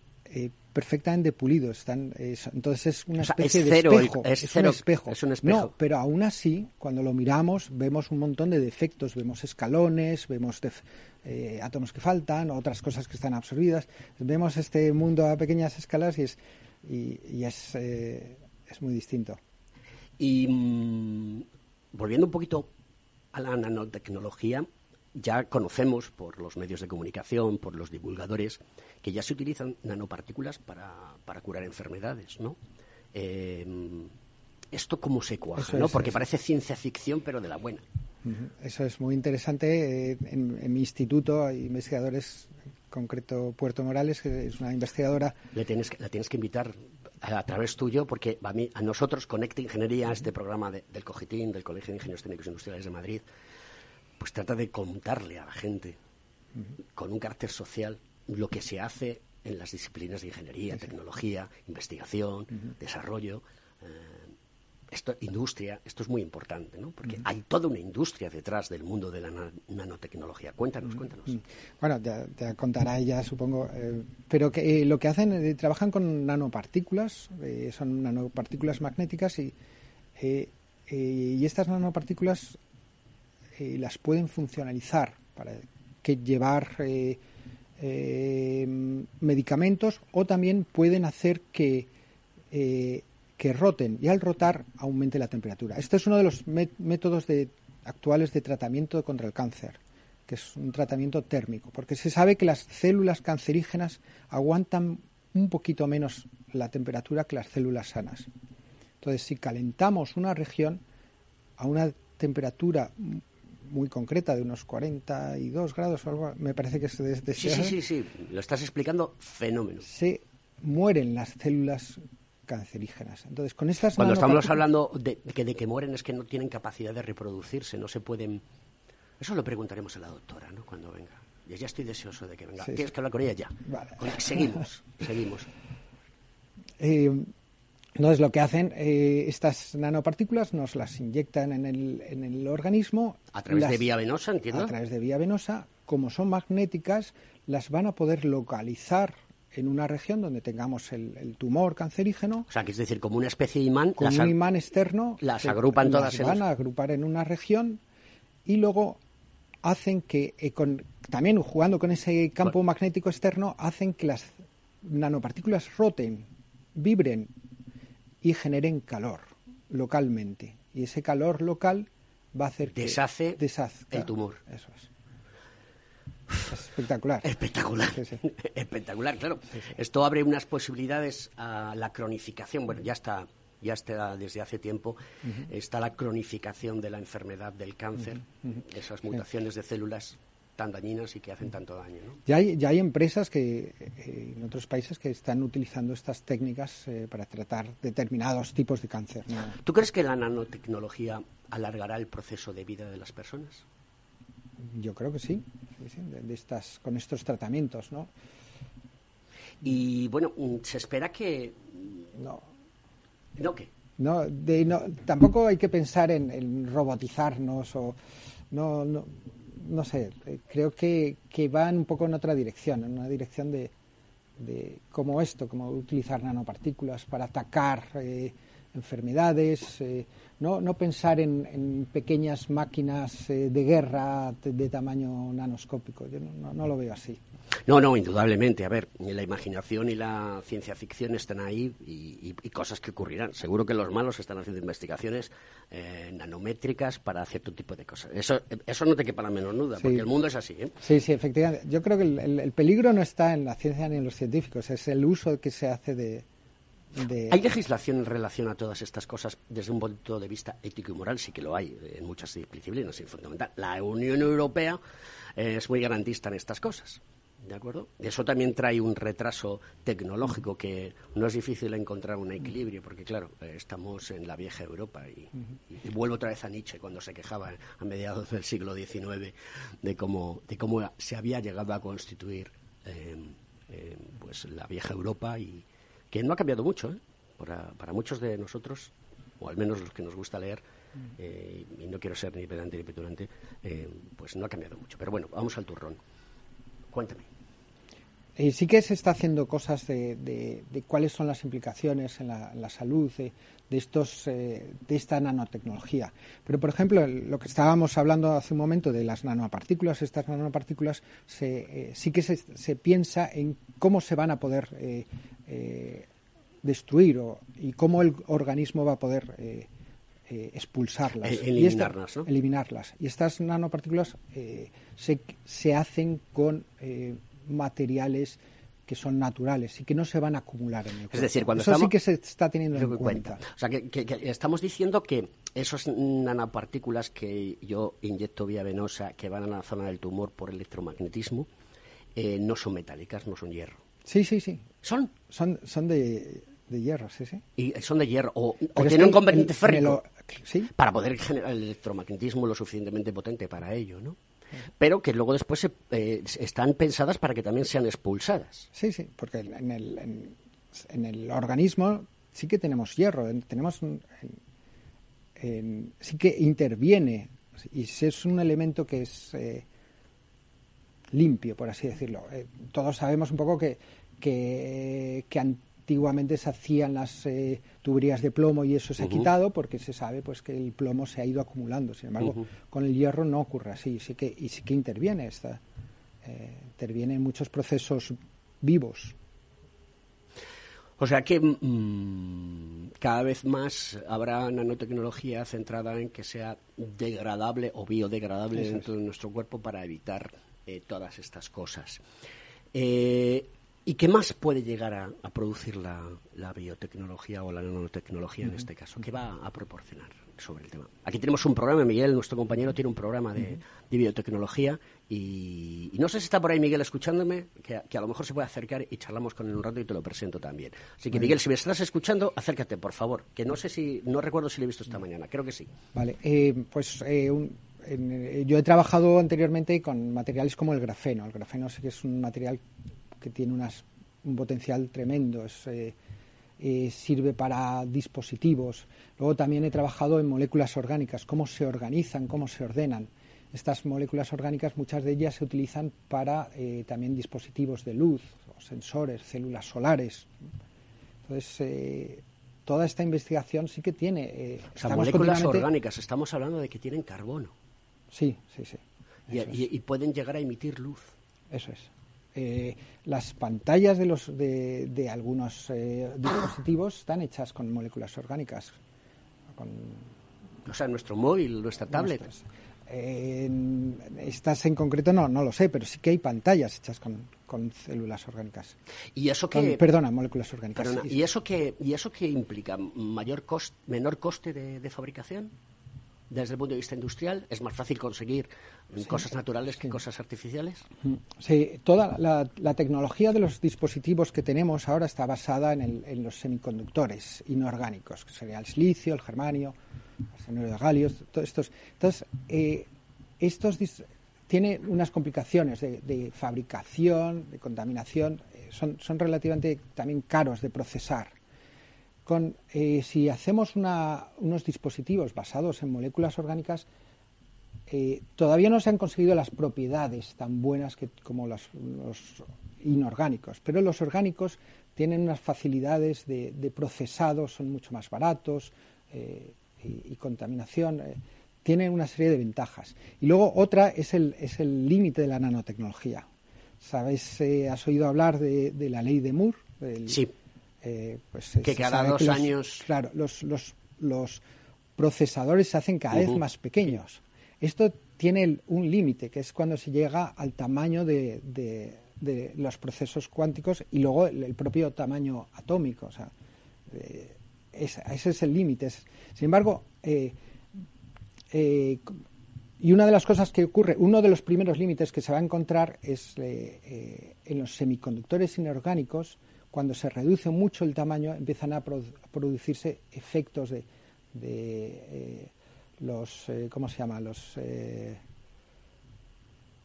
perfectamente pulidos. Están, entonces es una especie de espejo. Es, un espejo. Es un espejo. No, pero aún así, cuando lo miramos, vemos un montón de defectos. Vemos escalones, vemos eh, átomos que faltan, otras cosas que están absorbidas. Vemos este mundo a pequeñas escalas y es, y, es, eh, es, muy distinto. Y mm, volviendo un poquito a la nanotecnología, ya conocemos por los medios de comunicación, por los divulgadores, que ya se utilizan nanopartículas para, para curar enfermedades, ¿no? Eh, ¿Esto cómo se cuaja, no? Porque parece ciencia ficción, pero de la buena. Eso es muy interesante. Eh, en, mi instituto hay investigadores, en concreto Puerto Morales, que es una investigadora. Le tienes, la tienes que invitar a, través tuyo, porque a, mí, a nosotros Conecta Ingeniería, este programa del COGITIN, del Colegio de Ingenieros Técnicos Industriales de Madrid, pues trata de contarle a la gente, con un carácter social, lo que se hace en las disciplinas de ingeniería, tecnología, investigación, desarrollo. Eh, esto, industria, esto es muy importante, ¿no? Porque hay toda una industria detrás del mundo de la nanotecnología. Cuéntanos, cuéntanos. Bueno, te, contará ella, supongo, eh, pero que eh, lo que hacen, trabajan con nanopartículas, son nanopartículas magnéticas y, y estas nanopartículas las pueden funcionalizar para que llevar medicamentos o también pueden hacer que que roten y al rotar aumente la temperatura. Este es uno de los métodos de, actuales de tratamiento contra el cáncer. que es un tratamiento térmico, porque se sabe que las células cancerígenas aguantan un poquito menos la temperatura que las células sanas. Entonces, si calentamos una región a una temperatura muy concreta de unos 42 grados o algo, me parece que es de, de Sí, sí, sí, sí, lo estás explicando fenómeno. se mueren las células cancerígenas. Entonces, con estas Cuando estamos hablando de que, de que mueren es que no tienen capacidad de reproducirse, no se pueden... Eso lo preguntaremos a la doctora, ¿no? Cuando venga. Ya, ya estoy deseoso de que venga. Sí, Tienes sí. que hablar con ella ya. Vale. Seguimos, seguimos. Eh, entonces, lo que hacen eh, estas nanopartículas nos las inyectan en el, en el organismo. A través las- de vía venosa, entiendo. A través de vía venosa. Como son magnéticas, las van a poder localizar en una región donde tengamos el, el tumor cancerígeno. O sea, que es decir, como una especie de imán, Con las un imán externo. las agrupan todas las van a agrupar en una región y luego hacen que, eh, con- también jugando con ese campo magnético externo, hacen que las nanopartículas roten, vibren y generen calor localmente. Y ese calor local va a hacer que Deshace deshazca- el tumor. Eso es. Es espectacular. Espectacular. Sí, sí. Espectacular, claro. Esto abre unas posibilidades a la cronificación. Bueno, ya está, ya está desde hace tiempo. Está la cronificación de la enfermedad del cáncer, esas mutaciones de células tan dañinas y que hacen tanto daño. ¿no? Ya hay, ya hay empresas que eh, en otros países que están utilizando estas técnicas eh, para tratar determinados tipos de cáncer. ¿no? ¿Tú crees que la nanotecnología alargará el proceso de vida de las personas? Yo creo que sí, de, de estas, con estos tratamientos, ¿no? Y bueno, mm, se espera que... No, ¿No qué? no, de- no tampoco hay que pensar en, en robotizarnos o no, no, no sé. eh, Creo que, que van un poco en otra dirección, en una dirección de, de como esto, como utilizar nanopartículas para atacar eh, enfermedades, eh, no, no pensar en, en pequeñas máquinas eh, de guerra de, tamaño nanoscópico. Yo no- no lo veo así. No, no, indudablemente. A ver, la imaginación y la ciencia ficción están ahí y, y- y cosas que ocurrirán. Seguro que los malos están haciendo investigaciones eh, nanométricas para cierto tipo de cosas. Eso, eso no te quepa la menor duda, Sí. porque el mundo es así. ¿eh? Sí, sí, efectivamente. Yo creo que el, el- el peligro no está en la ciencia ni en los científicos, es el uso que se hace de... de- ¿Hay legislación en relación a todas estas cosas desde un punto de vista ético y moral? Sí que lo hay en muchas disciplinas y fundamental. La Unión Europea eh, es muy garantista en estas cosas. ¿De acuerdo? Eso también trae un retraso tecnológico que no es difícil encontrar un equilibrio, porque claro, estamos en la vieja Europa y, y vuelvo otra vez a Nietzsche cuando se quejaba a mediados del siglo XIX de cómo, de cómo se había llegado a constituir eh, eh, pues la vieja Europa y que no ha cambiado mucho, ¿eh? para, para muchos de nosotros, o al menos los que nos gusta leer, eh, y no quiero ser ni pedante ni petulante, eh, pues no ha cambiado mucho. Pero bueno, vamos al turrón. Cuéntame. Y sí que se está haciendo cosas de, cuáles son las implicaciones en la, salud de, de estos eh, de esta nanotecnología. Pero por ejemplo, lo que estábamos hablando hace un momento de las nanopartículas, estas nanopartículas se, eh, sí que se, se piensa en cómo se van a poder eh, eh, destruir o- y cómo el organismo va a poder eh, eh, expulsarlas. E- Y esta- eliminarlas, ¿no? eliminarlas. Y estas nanopartículas eh, se, se hacen con eh, materiales que son naturales y que no se van a acumular en el cuerpo. Es decir, cuando Eso estamos... sí que se está teniendo en cuenta. O sea, que, que- que estamos diciendo que esas nanopartículas que yo inyecto vía venosa que van a la zona del tumor por electromagnetismo eh, no son metálicas, no son hierro. Sí, sí, sí. ¿Son? Son, son de, de hierro, sí, sí. Y son de hierro. O, tienen un componente en- en férrico. Sí. Para poder generar el electromagnetismo lo suficientemente potente para ello, ¿no? Pero que luego después se- eh, están pensadas para que también sean expulsadas. Sí, sí, porque en el, en, en el organismo sí que tenemos hierro, en- tenemos un- en- sí que interviene y es un elemento que es eh, limpio, por así decirlo. Eh, todos sabemos un poco que, que, que antiguamente se hacían las eh, tuberías de plomo y eso se ha quitado porque se sabe pues que el plomo se ha ido acumulando. Sin embargo, con el hierro no ocurre así, sí que, y sí que interviene esta, eh, interviene en muchos procesos vivos. O sea que, mm, cada vez más habrá nanotecnología centrada en que sea degradable o biodegradable dentro de nuestro cuerpo para evitar eh, todas estas cosas. Eh, ¿Y qué más puede llegar a, producir la, biotecnología o la nanotecnología en este caso? ¿Qué va a proporcionar sobre el tema? Aquí tenemos un programa, Miguel, nuestro compañero tiene un programa de, biotecnología y, no sé si está por ahí Miguel escuchándome, que, a lo mejor se puede acercar y charlamos con él un rato y te lo presento también. Así que Miguel, si me estás escuchando, acércate, por favor, que no sé si, no recuerdo si lo he visto esta mañana, creo que sí. Vale, eh, pues eh, yo he trabajado anteriormente con materiales como el grafeno. El grafeno sí que es un material que tiene unas, un potencial tremendo. Eh, eh, sirve para dispositivos. Luego también he trabajado en moléculas orgánicas, cómo se organizan, cómo se ordenan. Estas moléculas orgánicas, muchas de ellas se utilizan para eh, también dispositivos de luz, sensores, células solares. Entonces, toda esta investigación sí que tiene. moléculas orgánicas, estamos hablando de que tienen carbono. Sí, sí, sí. y, pueden llegar a emitir luz. Eso es. Eh, las pantallas de, los, de, de algunos eh, dispositivos están hechas con moléculas orgánicas. Con o sea, nuestro móvil, nuestra tablet. estas en concreto no, no lo sé, pero sí que hay pantallas hechas con, con células orgánicas. ¿Y eso que, perdona, moléculas orgánicas. ¿y, eso que, ¿Y eso qué implica? ¿Mayor cost, ¿Menor coste de, de fabricación? Desde el punto de vista industrial? ¿Es más fácil conseguir cosas naturales que cosas artificiales? Mm, sí, toda la, tecnología de los dispositivos que tenemos ahora está basada en, los semiconductores inorgánicos, que sería el silicio, el germanio, el arsenio de galio, todos estos. Entonces, eh, estos tiene unas complicaciones de, fabricación, de contaminación, eh, son, son relativamente también caros de procesar con, eh, si hacemos unos dispositivos basados en moléculas orgánicas, eh, todavía no se han conseguido las propiedades tan buenas que, como los, inorgánicos, pero los orgánicos tienen unas facilidades de, procesado, son mucho más baratos eh, y, contaminación, tienen una serie de ventajas. Y luego otra es el es el límite de la nanotecnología. ¿Sabes? ¿Has oído hablar de, la ley de Moore? sí eh, pues que cada dos años. Claro, los, los, los, procesadores se hacen cada vez más pequeños. Esto tiene un límite, que es cuando se llega al tamaño de, de, los procesos cuánticos y luego el, propio tamaño atómico. O sea, eh, ese es el límite. Sin embargo, eh, y una de las cosas que ocurre, uno de los primeros límites que se va a encontrar es en los semiconductores inorgánicos, cuando se reduce mucho el tamaño, empiezan a, producirse efectos de, eh, los, eh, ¿cómo se llama? Los, eh,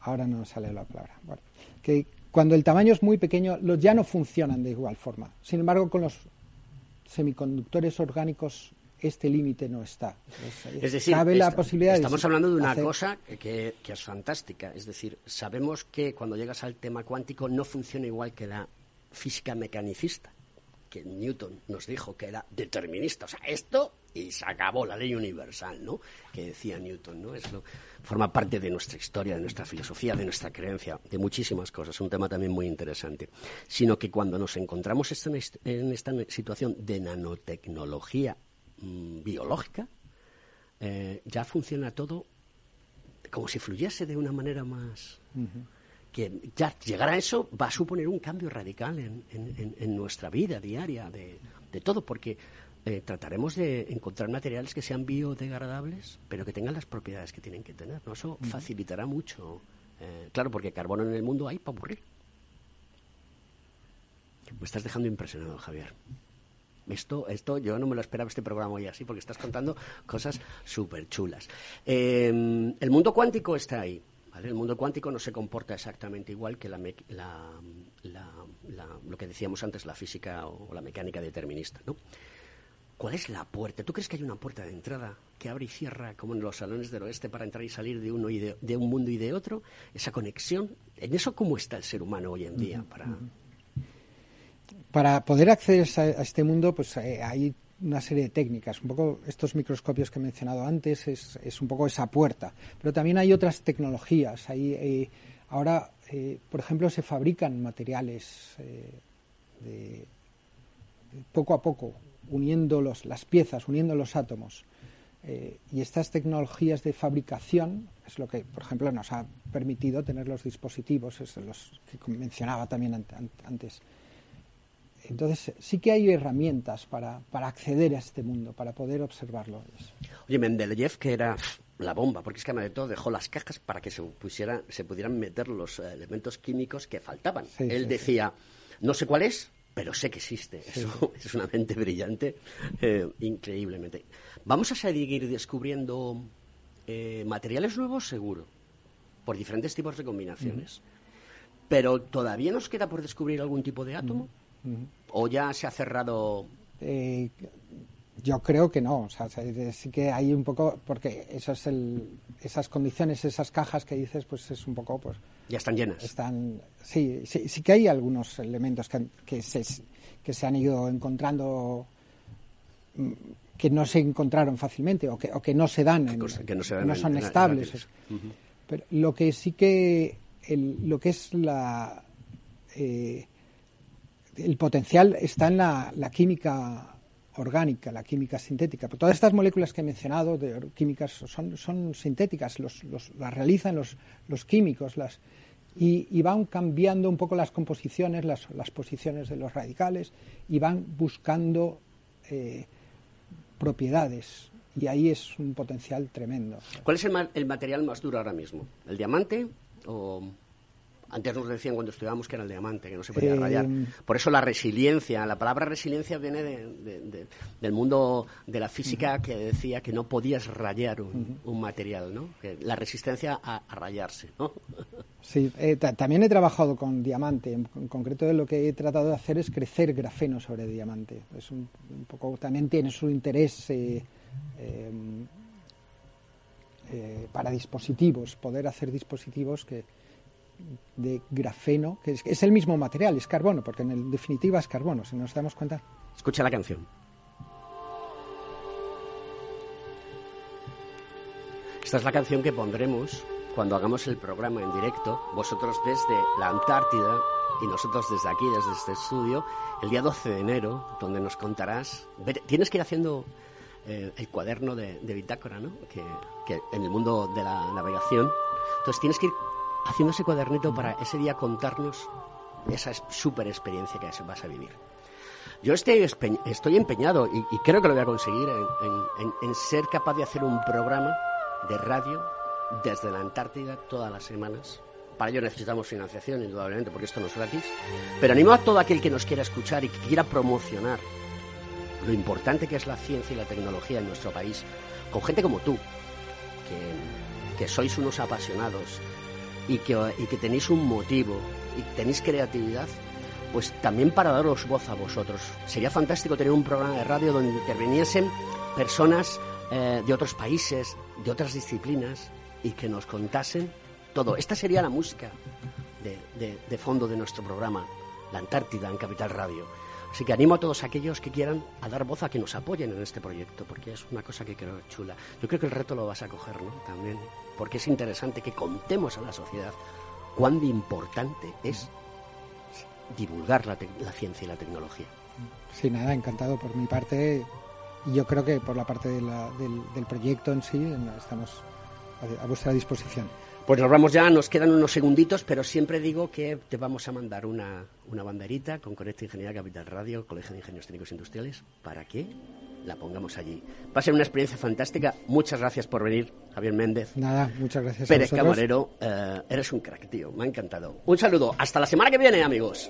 ahora no sale la palabra. Bueno, que cuando el tamaño es muy pequeño, los ya no funcionan de igual forma. Sin embargo, con los semiconductores orgánicos este límite no está. es decir, la posibilidad estamos hablando de una cosa que, que, es fantástica. Es decir, sabemos que cuando llegas al tema cuántico no funciona igual que la física mecanicista, que Newton nos dijo que era determinista. O sea, esto y se acabó la ley universal, ¿no? Que decía Newton, ¿no? Eso forma parte de nuestra historia, de nuestra filosofía, de nuestra creencia, de muchísimas cosas. Un tema también muy interesante. Sino que cuando nos encontramos en esta situación de nanotecnología mm, biológica, eh, ya funciona todo como si fluyese de una manera más que ya llegar a eso va a suponer un cambio radical en, nuestra vida diaria, de, todo, porque eh, trataremos de encontrar materiales que sean biodegradables, pero que tengan las propiedades que tienen que tener. ¿no? Eso facilitará mucho. Eh, claro, porque carbono en el mundo hay para aburrir. Me estás dejando impresionado, Javier. Esto, esto yo no me lo esperaba este programa hoy así, porque estás contando cosas súper chulas. Eh, el mundo cuántico está ahí. El mundo cuántico no se comporta exactamente igual que la, lo que decíamos antes, la física o, la mecánica determinista. ¿no? ¿Cuál es la puerta? ¿Tú crees que hay una puerta de entrada que abre y cierra como en los salones del oeste para entrar y salir de uno y de, un mundo y de otro? Esa conexión. ¿En eso cómo está el ser humano hoy en día? Para, para poder acceder a, este mundo, pues eh, hay una serie de técnicas. Un poco estos microscopios que he mencionado antes es, es un poco esa puerta. Pero también hay otras tecnologías. Hay, eh, ahora, eh, por ejemplo, se fabrican materiales eh, de, poco a poco. uniendo los, las piezas, uniendo los átomos. Y estas tecnologías de fabricación es lo que, por ejemplo, nos ha permitido tener los dispositivos, es los que mencionaba también an- an- antes. Entonces, sí que hay herramientas para, para acceder a este mundo, para poder observarlo. Oye, Mendeleev, que era la bomba, porque es que además de todo dejó las cajas para que se, pusiera, se pudieran meter los eh, elementos químicos que faltaban. Sí, Él sí, decía, no sé cuál es, pero sé que existe. Eso es una mente brillante, eh, increíblemente. Vamos a seguir descubriendo eh, materiales nuevos, seguro, por diferentes tipos de combinaciones. Pero todavía nos queda por descubrir algún tipo de átomo. ¿O ya se ha cerrado Eh, yo creo que no, o sea, se- sí que hay un poco, porque eso es el, esas condiciones, esas cajas que dices, pues es un poco, pues Ya están llenas. están, sí, sí, sí que hay algunos elementos que, que se, que se han ido encontrando mm, que no se encontraron fácilmente o que, o que no se dan, en- cosa- que no se dan en- son en- estables. Pero lo que sí que el- lo que es la eh, el potencial está en la, química orgánica, la química sintética. Pero todas estas moléculas que he mencionado, de químicas, son, sintéticas, los, los- las realizan los, los químicos las, y, y van cambiando un poco las composiciones, las, las posiciones de los radicales y van buscando eh, propiedades. Y ahí es un potencial tremendo. ¿Cuál es el, ma- el material más duro ahora mismo? ¿El diamante o...? Antes nos decían cuando estudiábamos que era el diamante, que no se podía Eh, rayar. Por eso la resiliencia, la palabra resiliencia viene de- de- de- del mundo de la física que decía que no podías rayar un, un material, ¿no? Que la resistencia a, a rayarse, ¿no? Sí, eh, ta- también he trabajado con diamante. En, en concreto, lo que he tratado de hacer es crecer grafeno sobre diamante. Es un, un poco también tiene su interés eh, eh, eh, para dispositivos, poder hacer dispositivos que de grafeno, que es, es el mismo material, es carbono, porque en definitiva es carbono, si nos damos cuenta. Escucha la canción. Esta es la canción que pondremos cuando hagamos el programa en directo, vosotros desde la Antártida y nosotros desde aquí, desde este estudio, el día 12 de enero, donde nos contarás. Tienes que ir haciendo eh, el cuaderno de, de bitácora, ¿no? Que, que en el mundo de la navegación. Entonces tienes que ir haciendo ese cuadernito para ese día contarnos esa es- super experiencia que vas a vivir. Yo estoy, estoy empeñado y, y creo que lo voy a conseguir en- en- en ser capaz de hacer un programa de radio desde la Antártida todas las semanas. Para ello necesitamos financiación, indudablemente, porque esto no es gratis. Pero animo a todo aquel que nos quiera escuchar y que quiera promocionar lo importante que es la ciencia y la tecnología en nuestro país, con gente como tú, que, que sois unos apasionados y que, y que tenéis un motivo y tenéis creatividad, pues también para daros voz a vosotros. Sería fantástico tener un programa de radio donde interviniesen personas eh, de otros países, de otras disciplinas, y que nos contasen todo. Esta sería la música de, de- de fondo de nuestro programa, La Antártida en Capital Radio. Así que animo a todos aquellos que quieran a dar voz a que nos apoyen en este proyecto, porque es una cosa que creo chula. Yo creo que el reto lo vas a coger, ¿no? También, porque es interesante que contemos a la sociedad cuán importante es divulgar la, la ciencia y la tecnología. Sí, nada, encantado por mi parte. Y yo creo que por la parte de la- del, del proyecto en sí estamos a vuestra disposición. Pues nos vamos ya, nos quedan unos segunditos, pero siempre digo que te vamos a mandar una, una banderita con Conecta Ingeniería Capital Radio, Colegio de Ingenieros Técnicos Industriales, para que la pongamos allí. Va a ser una experiencia fantástica. Muchas gracias por venir, Javier Méndez. Nada, muchas gracias Pérez a. Camarero, eh, eres un crack, tío. Me ha encantado. Un saludo. Hasta la semana que viene, amigos.